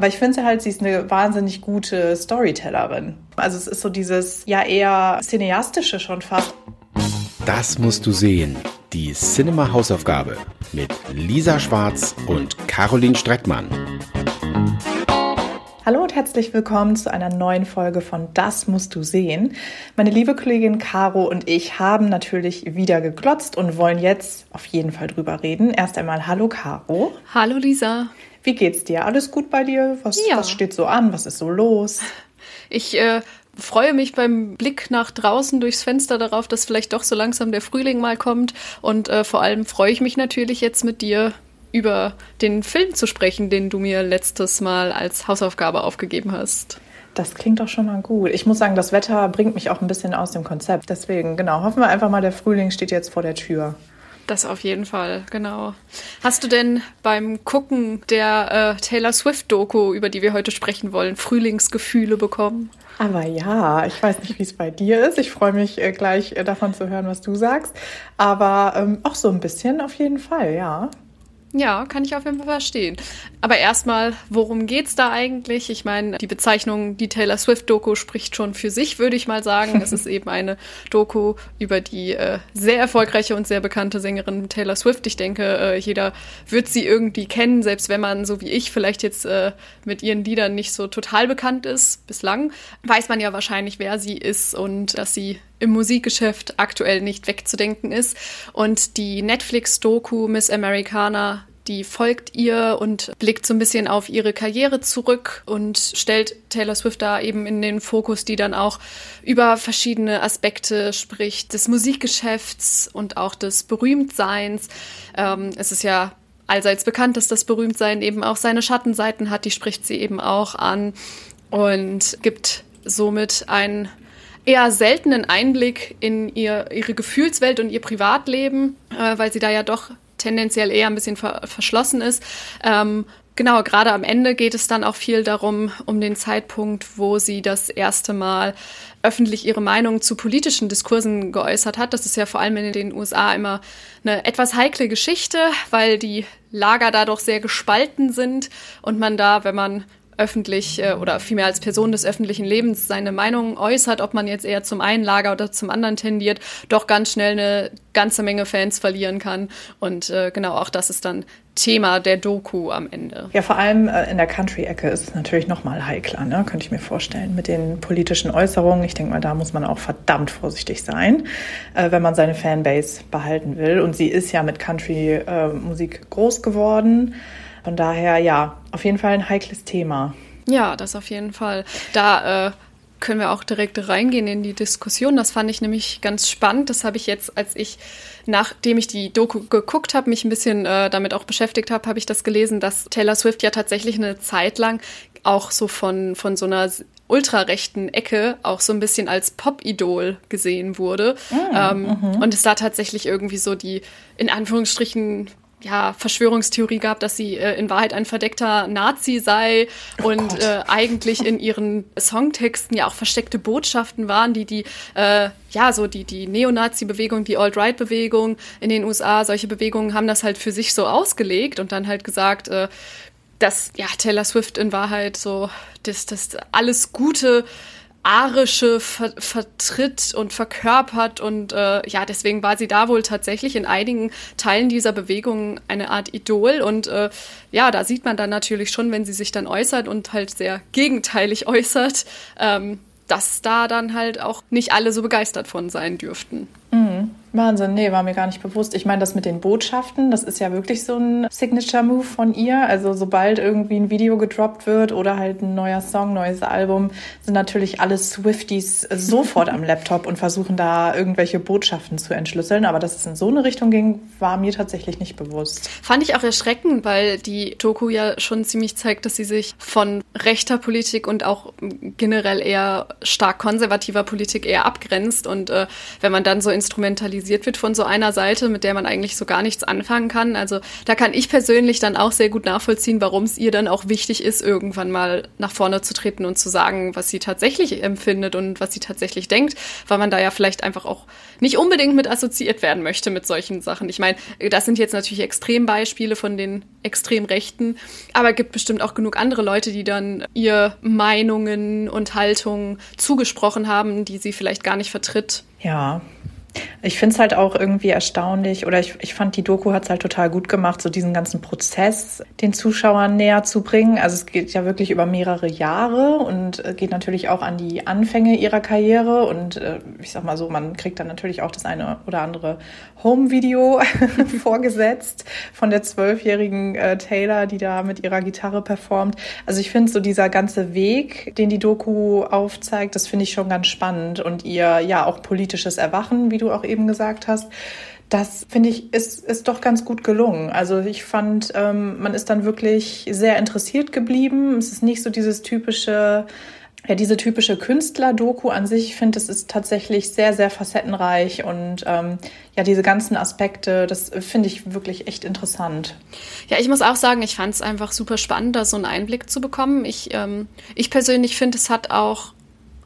Aber ich finde halt, sie ist eine wahnsinnig gute Storytellerin. Also es ist so dieses ja eher cineastische schon fast. Das musst du sehen. Die Cinema Hausaufgabe mit Lisa Schwarz und Caroline Streckmann. Hallo und herzlich willkommen zu einer neuen Folge von Das musst du sehen. Meine liebe Kollegin Caro und ich haben natürlich wieder geglotzt und wollen jetzt auf jeden Fall drüber reden. Erst einmal Hallo Caro. Hallo Lisa. Wie geht's dir? Alles gut bei dir? Was, ja. was steht so an? Was ist so los? Ich äh, freue mich beim Blick nach draußen durchs Fenster darauf, dass vielleicht doch so langsam der Frühling mal kommt. Und äh, vor allem freue ich mich natürlich jetzt mit dir über den Film zu sprechen, den du mir letztes Mal als Hausaufgabe aufgegeben hast. Das klingt doch schon mal gut. Ich muss sagen, das Wetter bringt mich auch ein bisschen aus dem Konzept. Deswegen, genau, hoffen wir einfach mal, der Frühling steht jetzt vor der Tür. Das auf jeden Fall, genau. Hast du denn beim Gucken der äh, Taylor Swift-Doku, über die wir heute sprechen wollen, Frühlingsgefühle bekommen? Aber ja, ich weiß nicht, wie es bei dir ist. Ich freue mich äh, gleich äh, davon zu hören, was du sagst. Aber ähm, auch so ein bisschen auf jeden Fall, ja. Ja, kann ich auf jeden Fall verstehen. Aber erstmal, worum geht's da eigentlich? Ich meine, die Bezeichnung, die Taylor Swift-Doku spricht schon für sich, würde ich mal sagen. es ist eben eine Doku über die äh, sehr erfolgreiche und sehr bekannte Sängerin Taylor Swift. Ich denke, äh, jeder wird sie irgendwie kennen, selbst wenn man, so wie ich, vielleicht jetzt äh, mit ihren Liedern nicht so total bekannt ist. Bislang weiß man ja wahrscheinlich, wer sie ist und dass sie im Musikgeschäft aktuell nicht wegzudenken ist. Und die Netflix-Doku Miss Americana die folgt ihr und blickt so ein bisschen auf ihre Karriere zurück und stellt Taylor Swift da eben in den Fokus, die dann auch über verschiedene Aspekte spricht, des Musikgeschäfts und auch des Berühmtseins. Ähm, es ist ja allseits bekannt, dass das Berühmtsein eben auch seine Schattenseiten hat, die spricht sie eben auch an und gibt somit ein eher seltenen Einblick in ihr, ihre Gefühlswelt und ihr Privatleben, äh, weil sie da ja doch tendenziell eher ein bisschen ver verschlossen ist. Ähm, genau, gerade am Ende geht es dann auch viel darum, um den Zeitpunkt, wo sie das erste Mal öffentlich ihre Meinung zu politischen Diskursen geäußert hat. Das ist ja vor allem in den USA immer eine etwas heikle Geschichte, weil die Lager da doch sehr gespalten sind und man da, wenn man öffentlich äh, oder vielmehr als Person des öffentlichen Lebens seine Meinung äußert, ob man jetzt eher zum einen Lager oder zum anderen tendiert, doch ganz schnell eine ganze Menge Fans verlieren kann. Und äh, genau auch das ist dann Thema der Doku am Ende. Ja, vor allem äh, in der Country-Ecke ist es natürlich noch mal heikler, ne? könnte ich mir vorstellen, mit den politischen Äußerungen. Ich denke mal, da muss man auch verdammt vorsichtig sein, wenn man seine Fanbase behalten will. Und sie ist ja mit Country-Musik groß geworden. Von daher, ja, auf jeden Fall ein heikles Thema. Ja, das auf jeden Fall. Da äh, können wir auch direkt reingehen in die Diskussion. Das fand ich nämlich ganz spannend. Das habe ich jetzt, als ich, nachdem ich die Doku geguckt habe, mich ein bisschen äh, damit auch beschäftigt habe, habe ich das gelesen, dass Taylor Swift ja tatsächlich eine Zeit lang auch so von, von so einer ultrarechten Ecke auch so ein bisschen als Pop-Idol gesehen wurde. Mm, ähm, mhm. Und es da tatsächlich irgendwie so die, in Anführungsstrichen, ja, Verschwörungstheorie gab, dass sie äh, in Wahrheit ein verdeckter Nazi sei oh und äh, eigentlich in ihren Songtexten ja auch versteckte Botschaften waren, die die äh, ja so die die Neonazi-Bewegung, die Alt-Right-Bewegung in den USA, solche Bewegungen haben das halt für sich so ausgelegt und dann halt gesagt, äh, dass ja Taylor Swift in Wahrheit so das das alles Gute arische ver vertritt und verkörpert und äh, ja, deswegen war sie da wohl tatsächlich in einigen Teilen dieser Bewegung eine Art Idol und äh, ja, da sieht man dann natürlich schon, wenn sie sich dann äußert und halt sehr gegenteilig äußert, ähm, dass da dann halt auch nicht alle so begeistert von sein dürften. Mhm. Wahnsinn, nee, war mir gar nicht bewusst. Ich meine, das mit den Botschaften, das ist ja wirklich so ein Signature-Move von ihr. Also sobald irgendwie ein Video gedroppt wird oder halt ein neuer Song, neues Album, sind natürlich alle Swifties sofort am Laptop und versuchen da irgendwelche Botschaften zu entschlüsseln. Aber dass es in so eine Richtung ging, war mir tatsächlich nicht bewusst. Fand ich auch erschreckend, weil die Doku ja schon ziemlich zeigt, dass sie sich von rechter Politik und auch generell eher stark konservativer Politik eher abgrenzt. Und äh, wenn man dann so instrumentalisiert kritisiert wird von so einer Seite, mit der man eigentlich so gar nichts anfangen kann. Also da kann ich persönlich dann auch sehr gut nachvollziehen, warum es ihr dann auch wichtig ist, irgendwann mal nach vorne zu treten und zu sagen, was sie tatsächlich empfindet und was sie tatsächlich denkt, weil man da ja vielleicht einfach auch nicht unbedingt mit assoziiert werden möchte mit solchen Sachen. Ich meine, das sind jetzt natürlich Extrembeispiele von den Extremrechten, aber es gibt bestimmt auch genug andere Leute, die dann ihr Meinungen und Haltungen zugesprochen haben, die sie vielleicht gar nicht vertritt. Ja, ich finde es halt auch irgendwie erstaunlich oder ich, ich fand, die Doku hat es halt total gut gemacht, so diesen ganzen Prozess den Zuschauern näher zu bringen. Also es geht ja wirklich über mehrere Jahre und äh, geht natürlich auch an die Anfänge ihrer Karriere und äh, ich sag mal so, man kriegt dann natürlich auch das eine oder andere Home-Video vorgesetzt von der zwölfjährigen äh, Taylor, die da mit ihrer Gitarre performt. Also ich finde so dieser ganze Weg, den die Doku aufzeigt, das finde ich schon ganz spannend und ihr ja auch politisches Erwachen, wie du auch eben gesagt hast, das finde ich ist, ist doch ganz gut gelungen. Also ich fand, ähm, man ist dann wirklich sehr interessiert geblieben. Es ist nicht so dieses typische, ja, diese typische Künstler-Doku an sich, ich finde, es ist tatsächlich sehr, sehr facettenreich und ähm, ja, diese ganzen Aspekte, das finde ich wirklich echt interessant. Ja, ich muss auch sagen, ich fand es einfach super spannend, da so einen Einblick zu bekommen. Ich, ähm, ich persönlich finde, es hat auch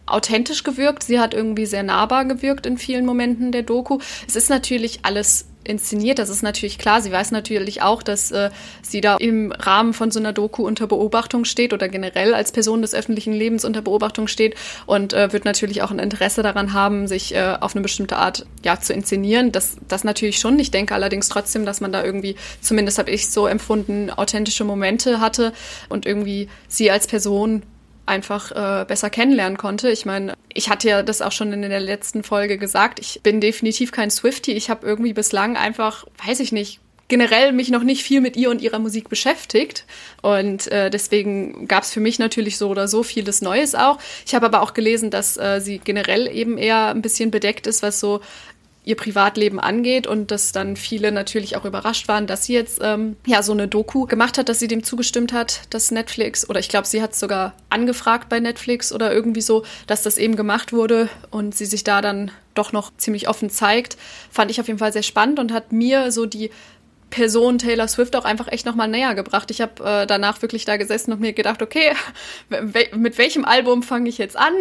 authentisch gewirkt. Sie hat irgendwie sehr nahbar gewirkt in vielen Momenten der Doku. Es ist natürlich alles inszeniert, das ist natürlich klar. Sie weiß natürlich auch, dass äh, sie da im Rahmen von so einer Doku unter Beobachtung steht oder generell als Person des öffentlichen Lebens unter Beobachtung steht und äh, wird natürlich auch ein Interesse daran haben, sich äh, auf eine bestimmte Art ja zu inszenieren. Das, das natürlich schon. Ich denke allerdings trotzdem, dass man da irgendwie, zumindest habe ich so empfunden, authentische Momente hatte und irgendwie sie als Person einfach äh, besser kennenlernen konnte. Ich meine, ich hatte ja das auch schon in der letzten Folge gesagt, ich bin definitiv kein Swifty. Ich habe irgendwie bislang einfach, weiß ich nicht, generell mich noch nicht viel mit ihr und ihrer Musik beschäftigt. Und äh, deswegen gab es für mich natürlich so oder so vieles Neues auch. Ich habe aber auch gelesen, dass äh, sie generell eben eher ein bisschen bedeckt ist, was so ihr Privatleben angeht und dass dann viele natürlich auch überrascht waren, dass sie jetzt ähm, ja so eine Doku gemacht hat, dass sie dem zugestimmt hat, dass Netflix oder ich glaube, sie hat sogar angefragt bei Netflix oder irgendwie so, dass das eben gemacht wurde und sie sich da dann doch noch ziemlich offen zeigt, fand ich auf jeden Fall sehr spannend und hat mir so die Person Taylor Swift auch einfach echt nochmal näher gebracht. Ich habe äh, danach wirklich da gesessen und mir gedacht, okay, mit welchem Album fange ich jetzt an?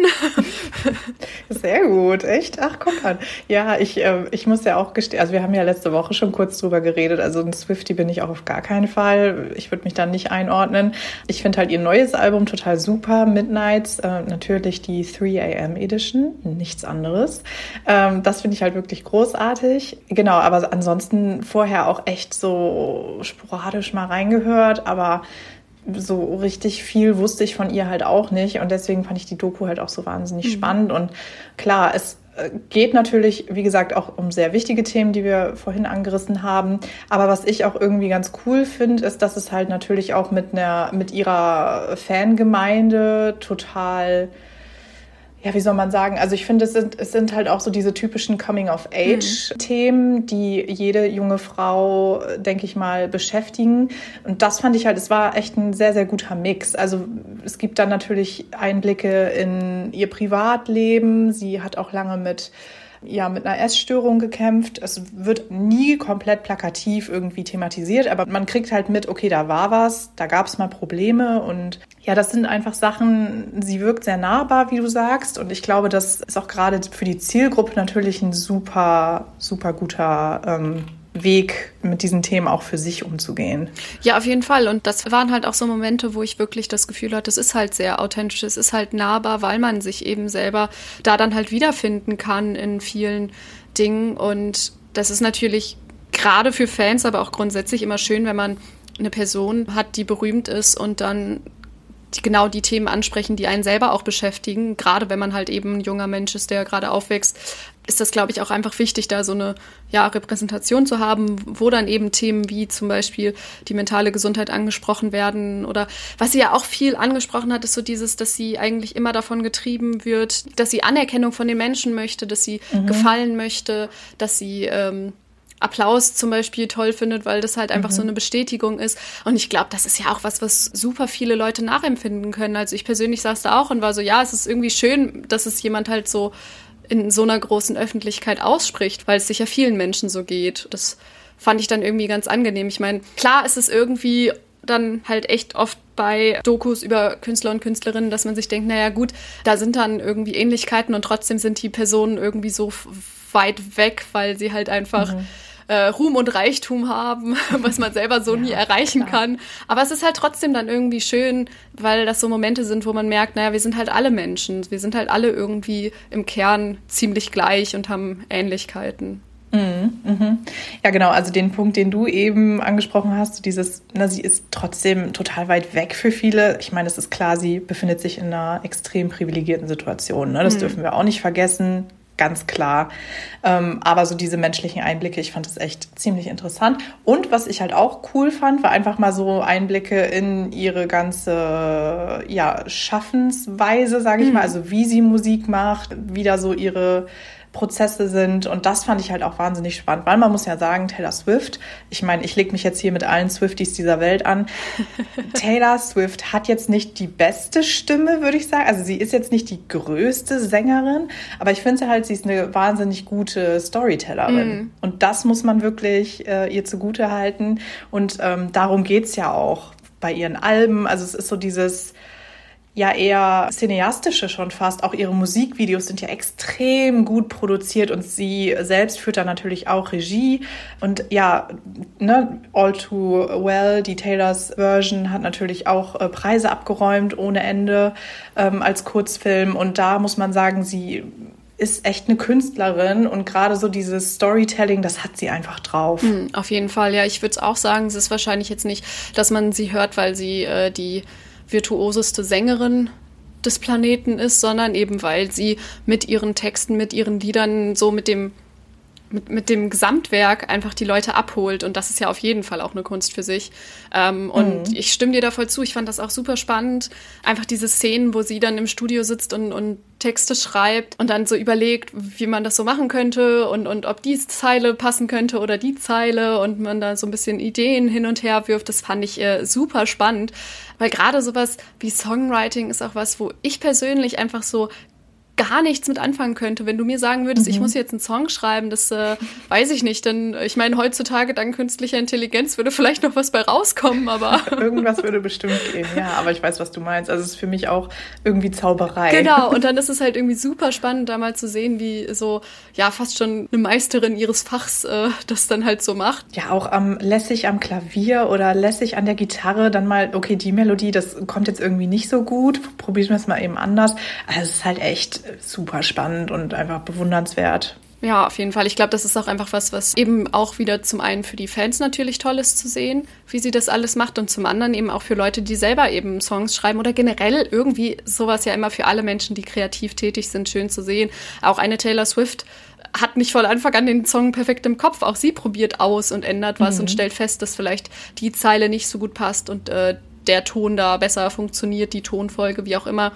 Sehr gut, echt? Ach, guck an. Ja, ich, äh, ich muss ja auch gestehen, also wir haben ja letzte Woche schon kurz drüber geredet, also ein Swifty bin ich auch auf gar keinen Fall. Ich würde mich da nicht einordnen. Ich finde halt ihr neues Album total super, Midnights, äh, natürlich die 3 AM Edition, nichts anderes. Ähm, das finde ich halt wirklich großartig. Genau, aber ansonsten vorher auch echt so so sporadisch mal reingehört, aber so richtig viel wusste ich von ihr halt auch nicht und deswegen fand ich die Doku halt auch so wahnsinnig mhm. spannend und klar, es äh, geht natürlich, wie gesagt, auch um sehr wichtige Themen, die wir vorhin angerissen haben. Aber was ich auch irgendwie ganz cool finde, ist, dass es halt natürlich auch mit einer, mit ihrer Fangemeinde total ja, wie soll man sagen? Also ich finde, es sind, es sind halt auch so diese typischen Coming-of-Age-Themen, die jede junge Frau, denke ich mal, beschäftigen. Und das fand ich halt, es war echt ein sehr, sehr guter Mix. Also es gibt dann natürlich Einblicke in ihr Privatleben. Sie hat auch lange mit ja mit einer Essstörung gekämpft. Es wird nie komplett plakativ irgendwie thematisiert, aber man kriegt halt mit, okay, da war was, da gab es mal Probleme und ja, das sind einfach Sachen, sie wirkt sehr nahbar, wie du sagst. Und ich glaube, das ist auch gerade für die Zielgruppe natürlich ein super, super guter ähm, Weg, mit diesen Themen auch für sich umzugehen. Ja, auf jeden Fall. Und das waren halt auch so Momente, wo ich wirklich das Gefühl hatte, es ist halt sehr authentisch, es ist halt nahbar, weil man sich eben selber da dann halt wiederfinden kann in vielen Dingen. Und das ist natürlich gerade für Fans, aber auch grundsätzlich immer schön, wenn man eine Person hat, die berühmt ist und dann genau die Themen ansprechen, die einen selber auch beschäftigen. Gerade wenn man halt eben ein junger Mensch ist, der gerade aufwächst, ist das, glaube ich, auch einfach wichtig, da so eine ja, Repräsentation zu haben, wo dann eben Themen wie zum Beispiel die mentale Gesundheit angesprochen werden. Oder was sie ja auch viel angesprochen hat, ist so dieses, dass sie eigentlich immer davon getrieben wird, dass sie Anerkennung von den Menschen möchte, dass sie mhm. gefallen möchte, dass sie ähm, Applaus zum Beispiel toll findet, weil das halt einfach mhm. so eine Bestätigung ist. Und ich glaube, das ist ja auch was, was super viele Leute nachempfinden können. Also ich persönlich saß da auch und war so, ja, es ist irgendwie schön, dass es jemand halt so in so einer großen Öffentlichkeit ausspricht, weil es sicher vielen Menschen so geht. Das fand ich dann irgendwie ganz angenehm. Ich meine, klar ist es irgendwie dann halt echt oft bei Dokus über Künstler und Künstlerinnen, dass man sich denkt, naja gut, da sind dann irgendwie Ähnlichkeiten und trotzdem sind die Personen irgendwie so weit weg, weil sie halt einfach mhm. Äh, Ruhm und Reichtum haben, was man selber so ja, nie erreichen klar. kann. Aber es ist halt trotzdem dann irgendwie schön, weil das so Momente sind, wo man merkt, naja, wir sind halt alle Menschen, wir sind halt alle irgendwie im Kern ziemlich gleich und haben Ähnlichkeiten. Mhm, mhm. Ja, genau. Also den Punkt, den du eben angesprochen hast, dieses, na, sie ist trotzdem total weit weg für viele. Ich meine, es ist klar, sie befindet sich in einer extrem privilegierten Situation. Ne? Das mhm. dürfen wir auch nicht vergessen. Ganz klar. Ähm, aber so diese menschlichen Einblicke, ich fand das echt ziemlich interessant. Und was ich halt auch cool fand, war einfach mal so Einblicke in ihre ganze ja, Schaffensweise, sage ich mhm. mal. Also wie sie Musik macht, wie da so ihre Prozesse sind. Und das fand ich halt auch wahnsinnig spannend, weil man muss ja sagen, Taylor Swift, ich meine, ich lege mich jetzt hier mit allen Swifties dieser Welt an. Taylor Swift hat jetzt nicht die beste Stimme, würde ich sagen. Also sie ist jetzt nicht die größte Sängerin, aber ich finde halt, sie ist eine wahnsinnig gute Storytellerin. Mm. Und das muss man wirklich äh, ihr zugute halten. Und ähm, darum geht's ja auch bei ihren Alben. Also es ist so dieses ja eher cineastische schon fast. Auch ihre Musikvideos sind ja extrem gut produziert und sie selbst führt da natürlich auch Regie. Und ja, ne, All Too Well, die Taylors Version, hat natürlich auch äh, Preise abgeräumt ohne Ende ähm, als Kurzfilm. Und da muss man sagen, sie ist echt eine Künstlerin und gerade so dieses Storytelling, das hat sie einfach drauf. Mhm, auf jeden Fall, ja. Ich würde es auch sagen, es ist wahrscheinlich jetzt nicht, dass man sie hört, weil sie äh, die virtuoseste Sängerin des Planeten ist, sondern eben weil sie mit ihren Texten, mit ihren Liedern, so mit dem mit, mit dem Gesamtwerk einfach die Leute abholt. Und das ist ja auf jeden Fall auch eine Kunst für sich. Ähm, und mhm. ich stimme dir da voll zu. Ich fand das auch super spannend. Einfach diese Szenen, wo sie dann im Studio sitzt und, und Texte schreibt und dann so überlegt, wie man das so machen könnte und, und ob die Zeile passen könnte oder die Zeile und man da so ein bisschen Ideen hin und her wirft. Das fand ich äh, super spannend. Weil gerade sowas wie Songwriting ist auch was, wo ich persönlich einfach so gar nichts mit anfangen könnte. Wenn du mir sagen würdest, mhm. ich muss jetzt einen Song schreiben, das äh, weiß ich nicht. Denn ich meine, heutzutage dank künstlicher Intelligenz würde vielleicht noch was bei rauskommen, aber. Irgendwas würde bestimmt gehen, ja, aber ich weiß, was du meinst. Also es ist für mich auch irgendwie Zauberei. Genau, und dann ist es halt irgendwie super spannend, da mal zu sehen, wie so, ja, fast schon eine Meisterin ihres Fachs äh, das dann halt so macht. Ja, auch am lässig am Klavier oder lässig an der Gitarre dann mal, okay, die Melodie, das kommt jetzt irgendwie nicht so gut, probieren wir es mal eben anders. Also es ist halt echt super spannend und einfach bewundernswert. Ja, auf jeden Fall. Ich glaube, das ist auch einfach was, was eben auch wieder zum einen für die Fans natürlich toll ist zu sehen, wie sie das alles macht und zum anderen eben auch für Leute, die selber eben Songs schreiben oder generell irgendwie sowas ja immer für alle Menschen, die kreativ tätig sind, schön zu sehen. Auch eine Taylor Swift hat nicht von Anfang an den Song perfekt im Kopf. Auch sie probiert aus und ändert was mhm. und stellt fest, dass vielleicht die Zeile nicht so gut passt und äh, der Ton da besser funktioniert, die Tonfolge, wie auch immer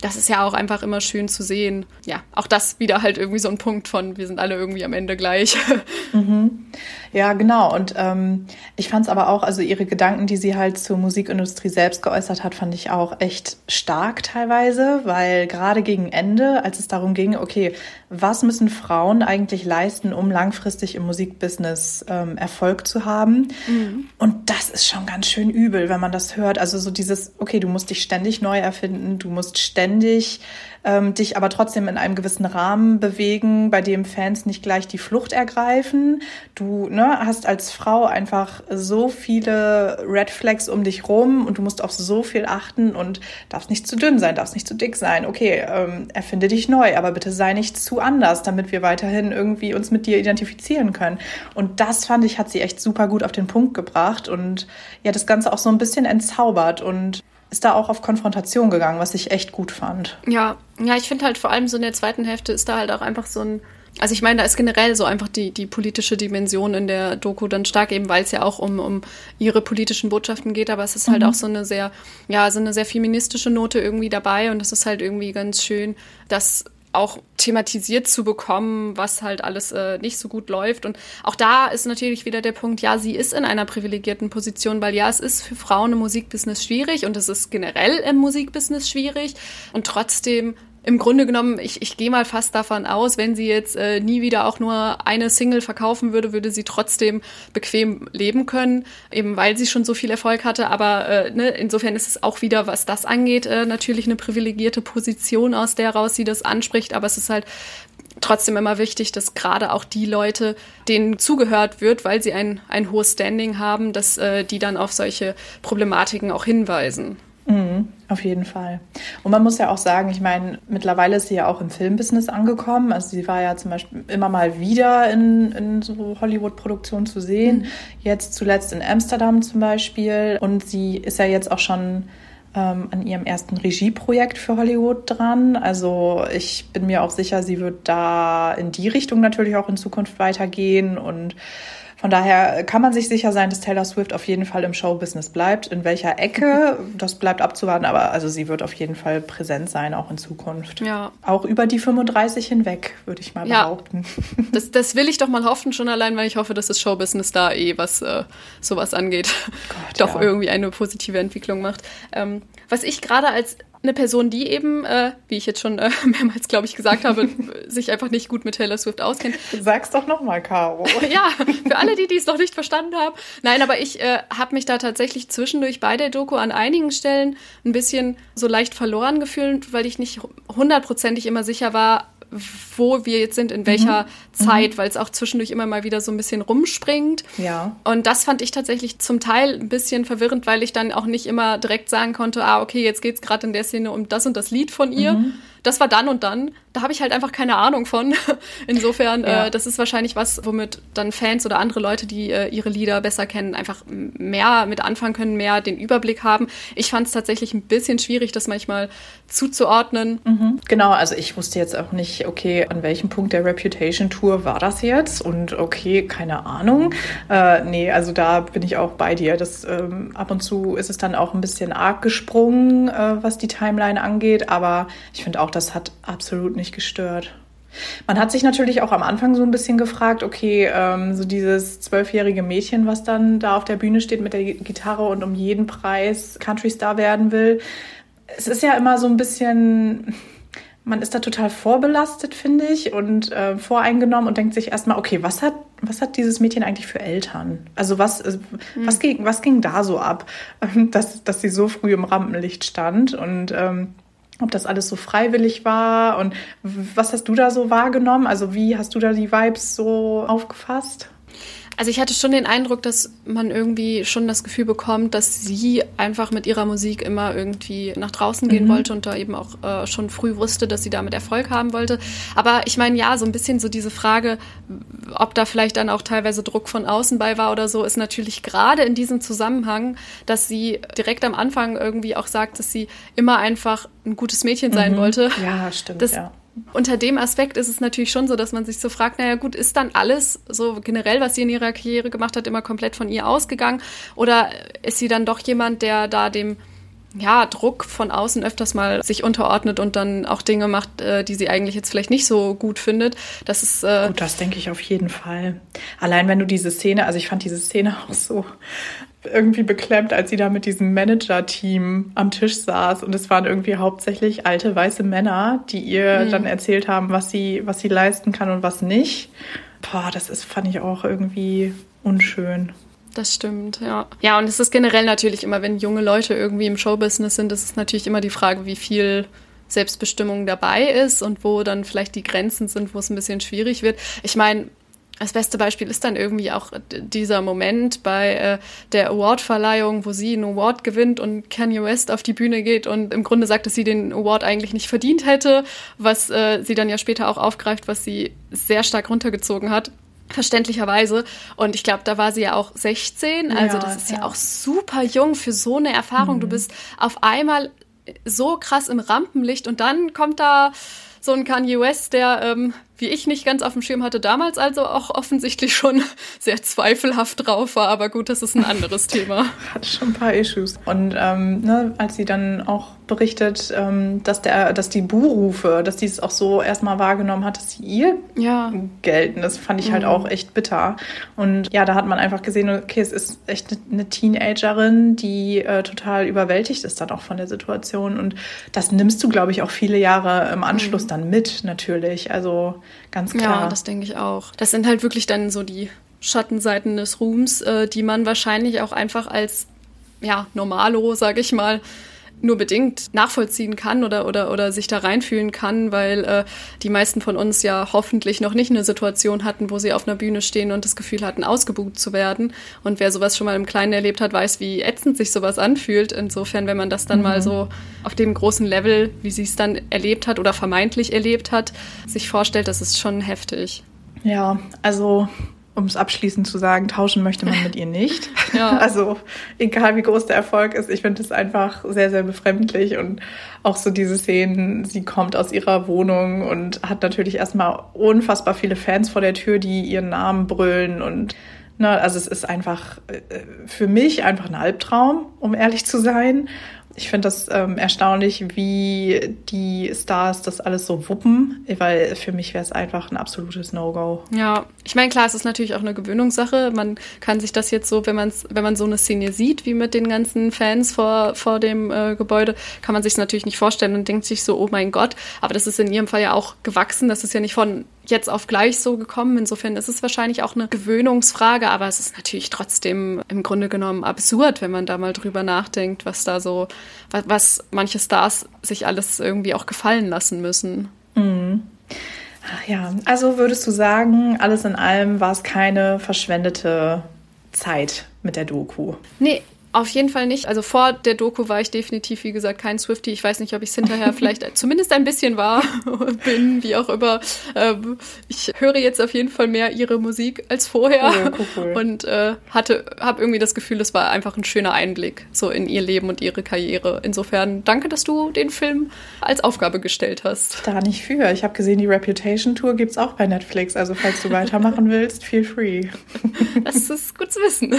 das ist ja auch einfach immer schön zu sehen. Ja, auch das wieder halt irgendwie so ein Punkt von, wir sind alle irgendwie am Ende gleich. Mhm. Ja, genau. Und ähm, ich fand es aber auch, also ihre Gedanken, die sie halt zur Musikindustrie selbst geäußert hat, fand ich auch echt stark teilweise, weil gerade gegen Ende, als es darum ging, okay, was müssen Frauen eigentlich leisten, um langfristig im Musikbusiness ähm, Erfolg zu haben? Mhm. Und das ist schon ganz schön übel, wenn man das hört. Also so dieses, okay, du musst dich ständig neu erfinden, du musst ständig ähm, dich aber trotzdem in einem gewissen Rahmen bewegen, bei dem Fans nicht gleich die Flucht ergreifen. Du ne, hast als Frau einfach so viele Red Flags um dich rum und du musst auf so viel achten und darfst nicht zu dünn sein, darfst nicht zu dick sein. Okay, ähm, erfinde dich neu, aber bitte sei nicht zu anders, damit wir weiterhin irgendwie uns mit dir identifizieren können. Und das fand ich, hat sie echt super gut auf den Punkt gebracht und ja, das Ganze auch so ein bisschen entzaubert und ist da auch auf Konfrontation gegangen, was ich echt gut fand. Ja, ja, ich finde halt vor allem so in der zweiten Hälfte ist da halt auch einfach so ein also ich meine, da ist generell so einfach die, die politische Dimension in der Doku dann stark, eben weil es ja auch um, um ihre politischen Botschaften geht, aber es ist halt mhm. auch so eine sehr, ja, so eine sehr feministische Note irgendwie dabei und es ist halt irgendwie ganz schön, dass auch thematisiert zu bekommen, was halt alles äh, nicht so gut läuft. Und auch da ist natürlich wieder der Punkt, ja, sie ist in einer privilegierten Position, weil ja, es ist für Frauen im Musikbusiness schwierig und es ist generell im Musikbusiness schwierig. Und trotzdem im Grunde genommen, ich, ich gehe mal fast davon aus, wenn sie jetzt äh, nie wieder auch nur eine Single verkaufen würde, würde sie trotzdem bequem leben können, eben weil sie schon so viel Erfolg hatte. Aber äh, ne, insofern ist es auch wieder, was das angeht, äh, natürlich eine privilegierte Position, aus der raus sie das anspricht. Aber es ist halt trotzdem immer wichtig, dass gerade auch die Leute, denen zugehört wird, weil sie ein, ein hohes Standing haben, dass äh, die dann auf solche Problematiken auch hinweisen. Mhm, auf jeden Fall. Und man muss ja auch sagen, ich meine, mittlerweile ist sie ja auch im Filmbusiness angekommen. Also sie war ja zum Beispiel immer mal wieder in, in so Hollywood-Produktionen zu sehen. Mhm. Jetzt zuletzt in Amsterdam zum Beispiel. Und sie ist ja jetzt auch schon ähm, an ihrem ersten Regieprojekt für Hollywood dran. Also ich bin mir auch sicher, sie wird da in die Richtung natürlich auch in Zukunft weitergehen und von daher kann man sich sicher sein, dass Taylor Swift auf jeden Fall im Showbusiness bleibt. In welcher Ecke, das bleibt abzuwarten, aber also sie wird auf jeden Fall präsent sein, auch in Zukunft. Ja. Auch über die 35 hinweg, würde ich mal ja. behaupten. Das, das will ich doch mal hoffen, schon allein, weil ich hoffe, dass das Showbusiness da eh, was äh, sowas angeht, Gott, doch ja. irgendwie eine positive Entwicklung macht. Ähm, was ich gerade als eine Person, die eben, äh, wie ich jetzt schon äh, mehrmals, glaube ich, gesagt habe, sich einfach nicht gut mit Taylor Swift auskennt. Sag's doch nochmal, Caro. ja, für alle, die es noch nicht verstanden haben. Nein, aber ich äh, habe mich da tatsächlich zwischendurch bei der Doku an einigen Stellen ein bisschen so leicht verloren gefühlt, weil ich nicht hundertprozentig immer sicher war, wo wir jetzt sind, in welcher mhm. Zeit, mhm. weil es auch zwischendurch immer mal wieder so ein bisschen rumspringt. Ja. Und das fand ich tatsächlich zum Teil ein bisschen verwirrend, weil ich dann auch nicht immer direkt sagen konnte, ah, okay, jetzt geht es gerade in der Szene um das und das Lied von ihr. Mhm das war dann und dann. Da habe ich halt einfach keine Ahnung von. Insofern, ja. äh, das ist wahrscheinlich was, womit dann Fans oder andere Leute, die äh, ihre Lieder besser kennen, einfach mehr mit anfangen können, mehr den Überblick haben. Ich fand es tatsächlich ein bisschen schwierig, das manchmal zuzuordnen. Mhm. Genau, also ich wusste jetzt auch nicht, okay, an welchem Punkt der Reputation Tour war das jetzt? Und okay, keine Ahnung. Äh, nee, also da bin ich auch bei dir. Das, ähm, ab und zu ist es dann auch ein bisschen arg gesprungen, äh, was die Timeline angeht. Aber ich finde auch, das hat absolut nicht gestört. Man hat sich natürlich auch am Anfang so ein bisschen gefragt, okay, ähm, so dieses zwölfjährige Mädchen, was dann da auf der Bühne steht mit der Gitarre und um jeden Preis Country Star werden will. Es ist ja immer so ein bisschen, man ist da total vorbelastet, finde ich, und äh, voreingenommen und denkt sich erstmal, okay, was hat, was hat dieses Mädchen eigentlich für Eltern? Also was, mhm. was, ging, was ging da so ab, dass, dass sie so früh im Rampenlicht stand und ähm, ob das alles so freiwillig war und was hast du da so wahrgenommen? Also wie hast du da die Vibes so aufgefasst? Also ich hatte schon den Eindruck, dass man irgendwie schon das Gefühl bekommt, dass sie einfach mit ihrer Musik immer irgendwie nach draußen gehen mhm. wollte und da eben auch äh, schon früh wusste, dass sie damit Erfolg haben wollte. Aber ich meine, ja, so ein bisschen so diese Frage, ob da vielleicht dann auch teilweise Druck von außen bei war oder so, ist natürlich gerade in diesem Zusammenhang, dass sie direkt am Anfang irgendwie auch sagt, dass sie immer einfach ein gutes Mädchen sein mhm. wollte. Ja, stimmt. Das, ja unter dem Aspekt ist es natürlich schon so, dass man sich so fragt, naja gut, ist dann alles so generell, was sie in ihrer Karriere gemacht hat, immer komplett von ihr ausgegangen? Oder ist sie dann doch jemand, der da dem ja, Druck von außen öfters mal sich unterordnet und dann auch Dinge macht, äh, die sie eigentlich jetzt vielleicht nicht so gut findet. Das ist. Äh gut, das denke ich auf jeden Fall. Allein wenn du diese Szene, also ich fand diese Szene auch so irgendwie beklemmt, als sie da mit diesem Manager-Team am Tisch saß. Und es waren irgendwie hauptsächlich alte weiße Männer, die ihr mhm. dann erzählt haben, was sie, was sie leisten kann und was nicht. Boah, das ist, fand ich auch irgendwie unschön. Das stimmt, ja. Ja, und es ist generell natürlich immer, wenn junge Leute irgendwie im Showbusiness sind, ist es natürlich immer die Frage, wie viel Selbstbestimmung dabei ist und wo dann vielleicht die Grenzen sind, wo es ein bisschen schwierig wird. Ich meine, das beste Beispiel ist dann irgendwie auch dieser Moment bei äh, der Awardverleihung, wo sie einen Award gewinnt und Kanye West auf die Bühne geht und im Grunde sagt, dass sie den Award eigentlich nicht verdient hätte, was äh, sie dann ja später auch aufgreift, was sie sehr stark runtergezogen hat. Verständlicherweise. Und ich glaube, da war sie ja auch 16. Also, ja, das ist ja. ja. auch super jung für so eine Erfahrung. Mhm. Du bist auf einmal so krass im Rampenlicht und dann kommt da so ein Kanye West, der ähm, wie ich nicht ganz auf dem Schirm hatte, damals also auch offensichtlich schon sehr zweifelhaft drauf war. Aber gut, das ist ein anderes Thema. Hat schon ein paar Issues. Und ähm, ne, als sie dann auch berichtet, ähm, dass, der, dass die Buhrufe, dass die es auch so erstmal wahrgenommen hat, dass sie ihr ja. gelten. Das fand ich halt mhm. auch echt bitter. Und ja, da hat man einfach gesehen, okay, es ist echt eine Teenagerin, die äh, total überwältigt ist dann auch von der Situation. Und das nimmst du, glaube ich, auch viele Jahre im Anschluss mhm. Dann mit, natürlich. Also ganz klar. Ja, das denke ich auch. Das sind halt wirklich dann so die Schattenseiten des Ruhms, äh, die man wahrscheinlich auch einfach als ja, Normalo, sag ich mal, nur bedingt nachvollziehen kann oder, oder, oder sich da reinfühlen kann, weil äh, die meisten von uns ja hoffentlich noch nicht eine Situation hatten, wo sie auf einer Bühne stehen und das Gefühl hatten, ausgebucht zu werden. Und wer sowas schon mal im Kleinen erlebt hat, weiß, wie ätzend sich sowas anfühlt. Insofern, wenn man das dann mhm. mal so auf dem großen Level, wie sie es dann erlebt hat oder vermeintlich erlebt hat, sich vorstellt, das ist schon heftig. Ja, also um es abschließend zu sagen, tauschen möchte man mit ihr nicht. Ja. Also egal wie groß der Erfolg ist, ich finde es einfach sehr, sehr befremdlich und auch so diese Szenen, sie kommt aus ihrer Wohnung und hat natürlich erstmal unfassbar viele Fans vor der Tür, die ihren Namen brüllen und ne, also es ist einfach äh, für mich einfach ein Albtraum, um ehrlich zu sein. Ich finde das ähm, erstaunlich, wie die Stars das alles so wuppen, weil für mich wäre es einfach ein absolutes No-Go. Ja, ich meine, klar, es ist natürlich auch eine Gewöhnungssache. Man kann sich das jetzt so, wenn man wenn man so eine Szene sieht, wie mit den ganzen Fans vor, vor dem äh, Gebäude, kann man sich es natürlich nicht vorstellen und denkt sich so, oh mein Gott. Aber das ist in ihrem Fall ja auch gewachsen. Das ist ja nicht von jetzt auf gleich so gekommen. Insofern ist es wahrscheinlich auch eine Gewöhnungsfrage, aber es ist natürlich trotzdem im Grunde genommen absurd, wenn man da mal drüber nachdenkt, was da so, was, was manche Stars sich alles irgendwie auch gefallen lassen müssen. Mhm. Ja, also würdest du sagen, alles in allem war es keine verschwendete Zeit mit der Doku? Nee, auf jeden Fall nicht. Also vor der Doku war ich definitiv, wie gesagt, kein Swifty. Ich weiß nicht, ob ich es hinterher vielleicht zumindest ein bisschen war, bin, wie auch immer. Ähm, ich höre jetzt auf jeden Fall mehr ihre Musik als vorher oh, cool, und äh, hatte, habe irgendwie das Gefühl, es war einfach ein schöner Einblick so in ihr Leben und ihre Karriere. Insofern danke, dass du den Film als Aufgabe gestellt hast. Da nicht für. Ich habe gesehen, die Reputation Tour gibt es auch bei Netflix. Also falls du weitermachen willst, feel free. das ist gut zu wissen.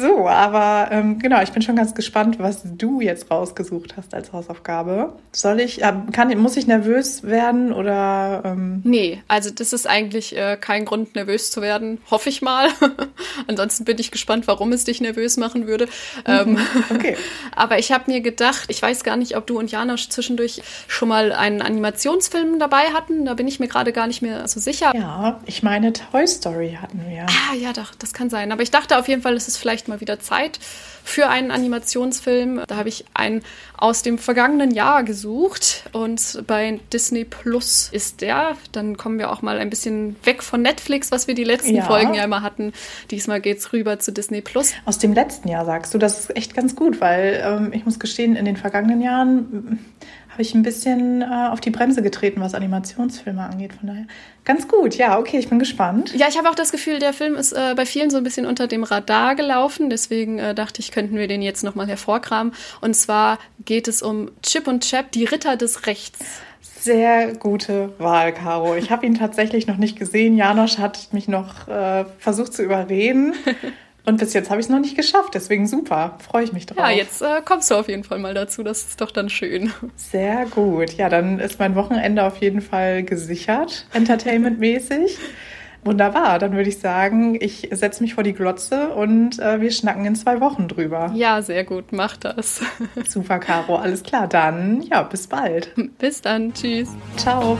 So, aber ähm, genau, ich bin schon ganz gespannt, was du jetzt rausgesucht hast als Hausaufgabe. Soll ich, äh, kann, muss ich nervös werden oder? Ähm? Nee, also das ist eigentlich äh, kein Grund, nervös zu werden, hoffe ich mal. Ansonsten bin ich gespannt, warum es dich nervös machen würde. Ähm, okay. aber ich habe mir gedacht, ich weiß gar nicht, ob du und Jana zwischendurch schon mal einen Animationsfilm dabei hatten. Da bin ich mir gerade gar nicht mehr so sicher. Ja, ich meine Toy Story hatten wir. Ah, ja, doch, das kann sein. Aber ich dachte auf jeden Fall, es ist vielleicht vielleicht mal wieder Zeit für einen Animationsfilm. Da habe ich einen aus dem vergangenen Jahr gesucht und bei Disney Plus ist der. Dann kommen wir auch mal ein bisschen weg von Netflix, was wir die letzten ja. Folgen ja immer hatten. Diesmal geht es rüber zu Disney Plus. Aus dem letzten Jahr sagst du, das ist echt ganz gut, weil ähm, ich muss gestehen, in den vergangenen Jahren habe ich ein bisschen äh, auf die Bremse getreten, was Animationsfilme angeht. Von daher ganz gut. Ja, okay, ich bin gespannt. Ja, ich habe auch das Gefühl, der Film ist äh, bei vielen so ein bisschen unter dem Radar gelaufen. Deswegen äh, dachte ich, könnten wir den jetzt nochmal hervorkramen. Und zwar geht es um Chip und Chap, die Ritter des Rechts. Sehr gute Wahl, Caro. Ich habe ihn tatsächlich noch nicht gesehen. Janosch hat mich noch äh, versucht zu überreden. Und bis jetzt habe ich es noch nicht geschafft, deswegen super, freue ich mich drauf. Ja, jetzt äh, kommst du auf jeden Fall mal dazu, das ist doch dann schön. Sehr gut, ja, dann ist mein Wochenende auf jeden Fall gesichert, entertainmentmäßig. Wunderbar, dann würde ich sagen, ich setze mich vor die Glotze und äh, wir schnacken in zwei Wochen drüber. Ja, sehr gut, mach das. Super, Caro, alles klar, dann ja, bis bald. Bis dann, tschüss. Ciao.